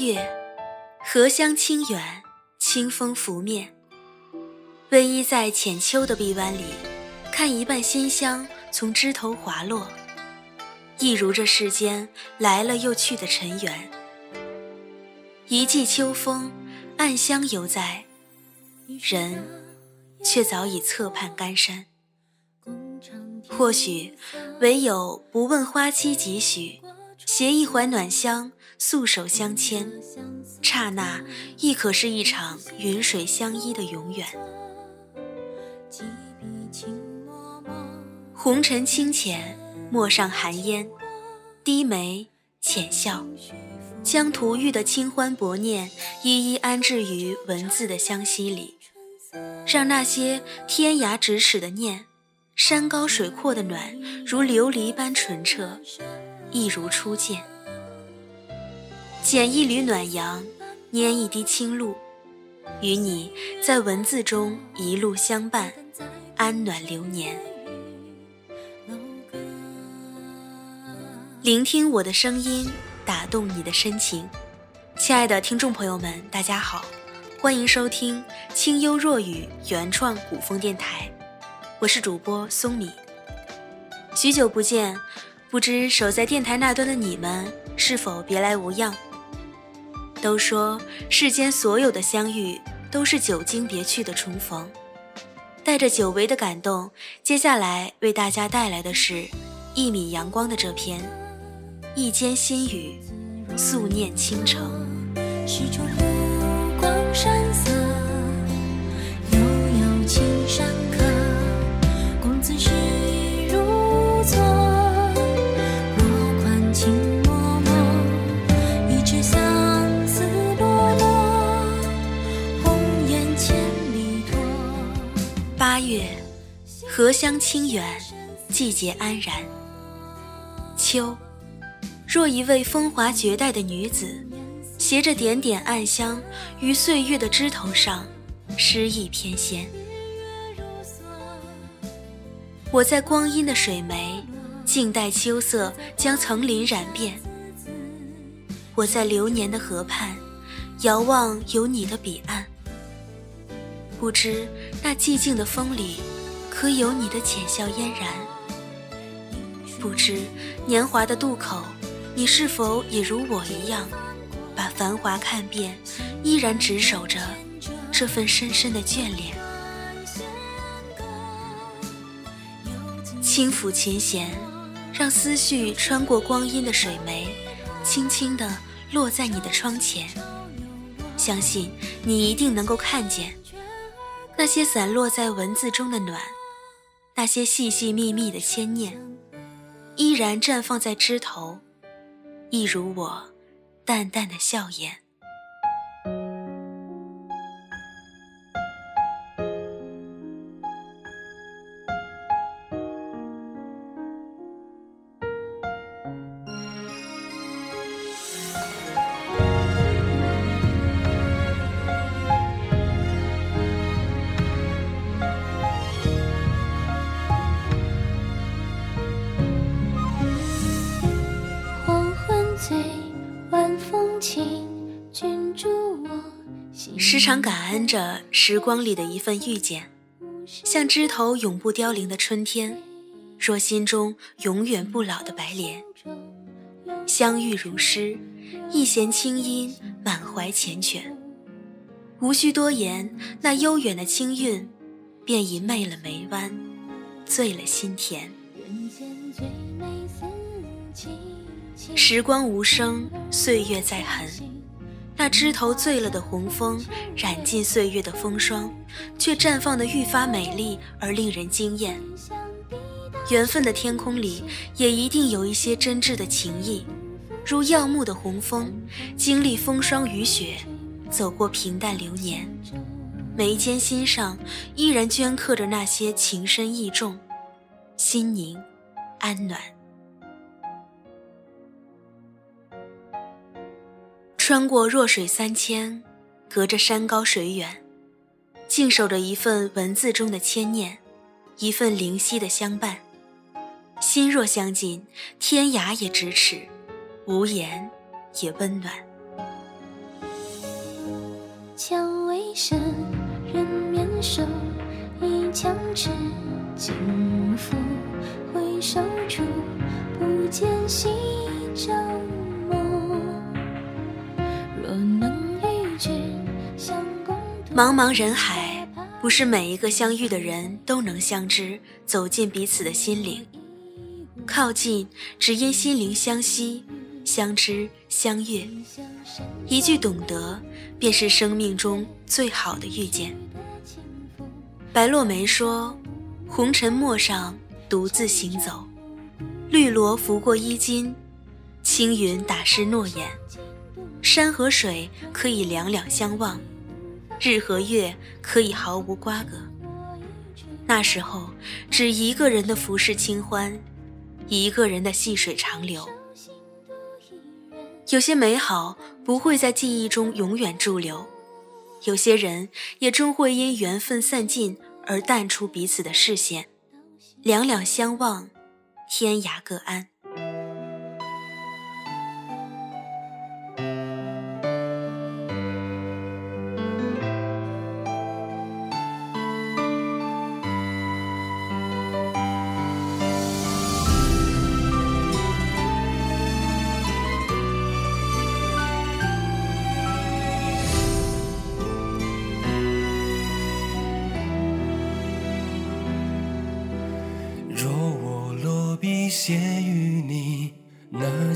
月，荷香清远，清风拂面。偎依在浅秋的臂弯里，看一半馨香从枝头滑落，一如这世间来了又去的尘缘。一季秋风，暗香犹在，人却早已侧畔干山。或许唯有不问花期几许，携一怀暖香，素手相牵，刹那亦可是一场云水相依的永远。红尘清浅，陌上寒烟，低眉浅笑，将涂郁的清欢薄念一一安置于文字的香息里，让那些天涯咫尺的念。山高水阔的暖，如琉璃般纯澈，一如初见。剪一缕暖阳，拈一滴清露，与你在文字中一路相伴，安暖流年。聆听我的声音，打动你的深情。亲爱的听众朋友们，大家好，欢迎收听清幽若雨原创古风电台。我是主播松米，许久不见，不知守在电台那端的你们是否别来无恙？都说世间所有的相遇都是久经别去的重逢，带着久违的感动，接下来为大家带来的是一米阳光的这篇《一间心语，素念倾城》。荷香清远，季节安然。秋，若一位风华绝代的女子，携着点点暗香，于岁月的枝头上诗意翩跹。我在光阴的水湄，静待秋色将层林染遍。我在流年的河畔，遥望有你的彼岸。不知那寂静的风里。可有你的浅笑嫣然？不知年华的渡口，你是否也如我一样，把繁华看遍，依然执守着这份深深的眷恋？轻抚琴弦，让思绪穿过光阴的水湄，轻轻地落在你的窗前。相信你一定能够看见，那些散落在文字中的暖。那些细细密密的牵念，依然绽放在枝头，一如我淡淡的笑颜。常感恩着时光里的一份遇见，像枝头永不凋零的春天，若心中永远不老的白莲。相遇如诗，一弦清音满怀缱绻，无需多言，那悠远的清韵，便已媚了眉弯，醉了心田。时光无声，岁月在痕。那枝头醉了的红枫，染尽岁月的风霜，却绽放得愈发美丽而令人惊艳。缘分的天空里，也一定有一些真挚的情谊，如耀目的红枫，经历风霜雨雪，走过平淡流年，眉间心上依然镌刻着那些情深意重，心宁安暖。穿过弱水三千，隔着山高水远，静守着一份文字中的牵念，一份灵犀的相伴。心若相近，天涯也咫尺，无言也温暖。蔷薇深，人面首，一腔痴，尽付。茫茫人海，不是每一个相遇的人都能相知，走进彼此的心灵。靠近，只因心灵相惜；相知，相悦。一句懂得，便是生命中最好的遇见。白落梅说：“红尘陌上，独自行走，绿萝拂过衣襟，青云打湿诺言。山和水可以两两相望，日和月可以毫无瓜葛。那时候，只一个人的浮世清欢，一个人的细水长流。”有些美好不会在记忆中永远驻留，有些人也终会因缘分散尽而淡出彼此的视线，两两相望，天涯各安。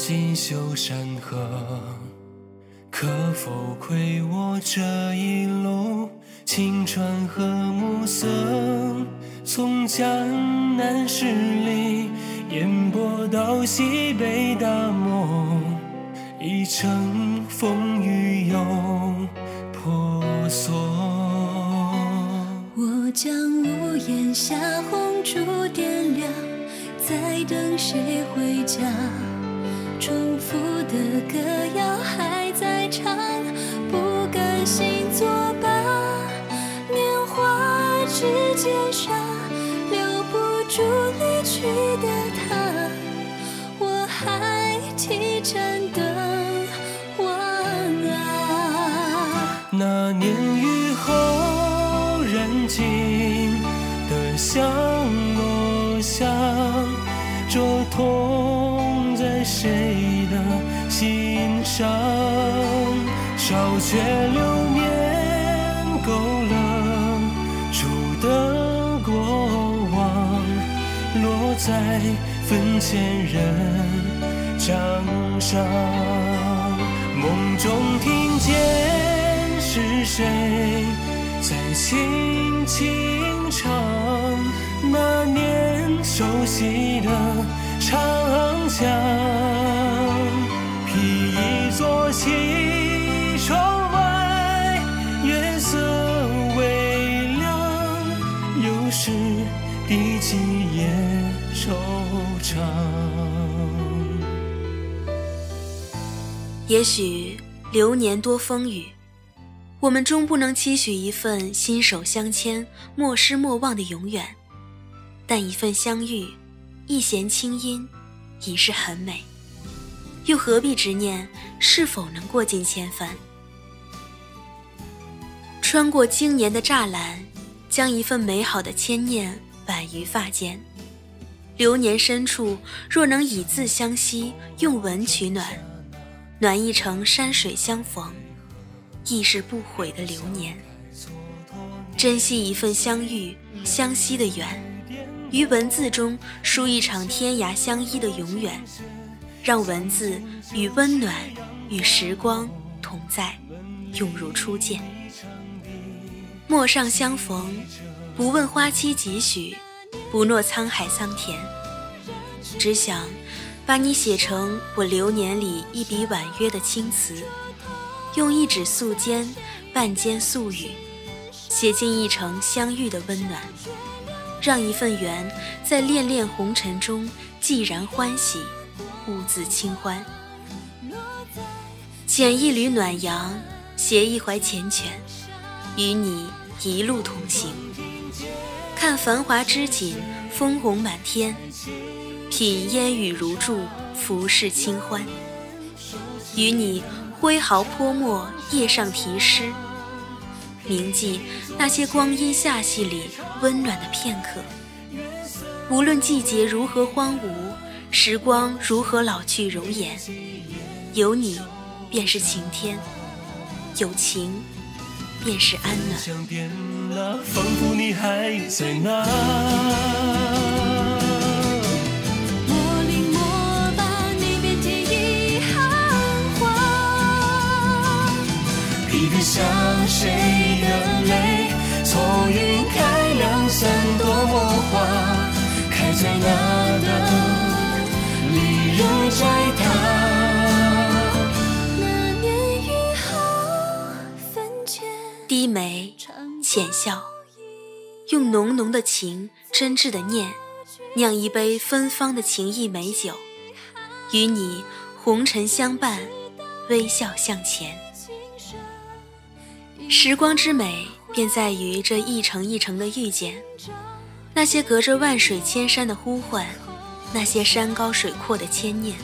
锦绣山河，可否窥我这一路青川和暮色？从江南十里烟波到西北大漠，一程风雨又婆娑。我将屋檐下红烛点亮。在等谁回家？的歌谣还在唱，不甘心作罢。年华指尖沙，留不住离去的他。我还提盏灯，望啊。那年雨后人静的香落下。这痛上？烧却流年勾勒出的过往，落在坟前人掌上。梦中听见是谁在轻轻唱？那年熟悉的长江，披一座西窗外，月色微凉，又是第几夜惆怅？也许流年多风雨，我们终不能期许一份心手相牵、莫失莫忘的永远。但一份相遇，一弦清音，已是很美。又何必执念是否能过尽千帆？穿过经年的栅栏，将一份美好的牵念挽于发间。流年深处，若能以字相惜，用文取暖，暖一程山水相逢，亦是不悔的流年。珍惜一份相遇相惜的缘。于文字中书一场天涯相依的永远，让文字与温暖与时光同在，永如初见。陌上相逢，不问花期几许，不诺沧海桑田，只想把你写成我流年里一笔婉约的青词，用一纸素笺，半笺素语，写尽一程相遇的温暖。让一份缘在恋恋红尘中既然欢喜，兀自清欢。剪一缕暖阳，携一怀缱绻，与你一路同行。看繁华织锦，枫红满天；品烟雨如注，浮世清欢。与你挥毫泼墨，夜上题诗。铭记那些光阴罅隙里温暖的片刻。无论季节如何荒芜，时光如何老去容颜，有你便是晴天，有情便是安暖。仿佛你还在那。像谁一眉浅笑，用浓浓的情，真挚的念，酿一杯芬芳的情意美酒，与你红尘相伴，微笑向前。时光之美，便在于这一程一程的遇见，那些隔着万水千山的呼唤，那些山高水阔的牵念，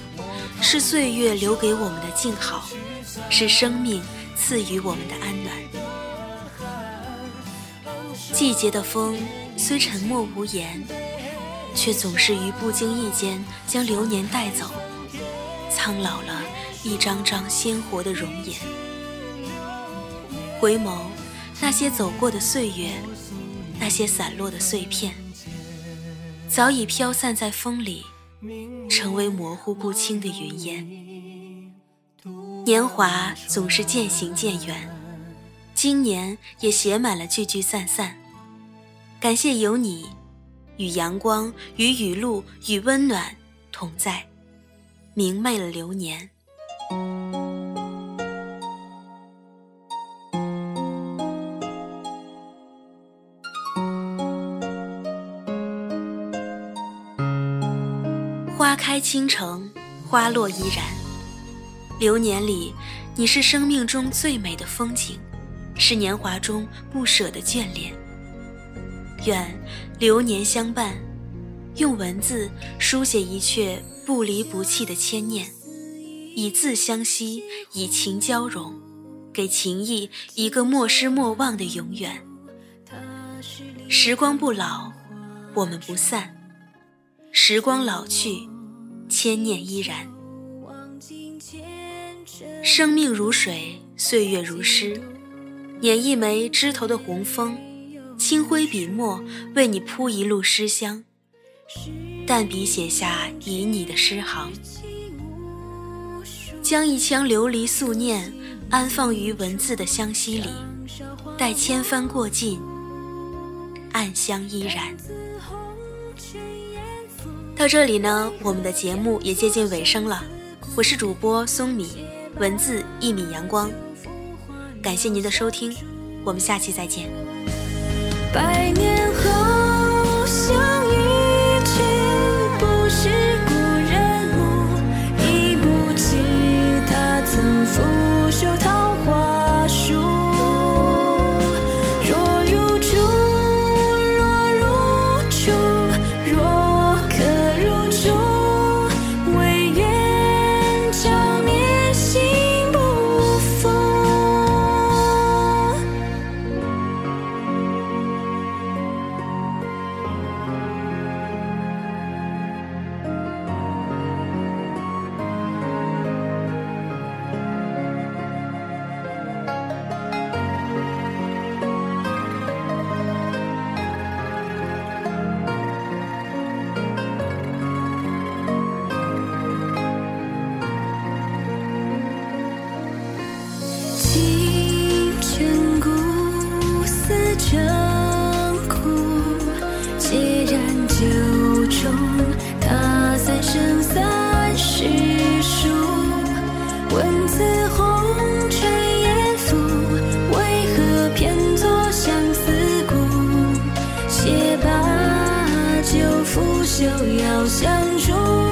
是岁月留给我们的静好，是生命赐予我们的安暖。季节的风虽沉默无言，却总是于不经意间将流年带走，苍老了一张张鲜活的容颜。回眸，那些走过的岁月，那些散落的碎片，早已飘散在风里，成为模糊不清的云烟。年华总是渐行渐远，今年也写满了聚聚散散。感谢有你，与阳光、与雨露、与温暖同在，明媚了流年。花开倾城，花落依然。流年里，你是生命中最美的风景，是年华中不舍的眷恋。愿流年相伴，用文字书写一阙不离不弃的牵念，以字相惜，以情交融，给情谊一个莫失莫忘的永远。时光不老，我们不散。时光老去，千念依然。生命如水，岁月如诗。捻一枚枝头的红枫，轻挥笔墨，为你铺一路诗香。淡笔写下旖旎的诗行，将一腔流离素念安放于文字的香溪里，待千帆过尽，暗香依然。到这里呢，我们的节目也接近尾声了。我是主播松米，文字一米阳光，感谢您的收听，我们下期再见。百年后就要相处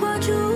花中，问三生三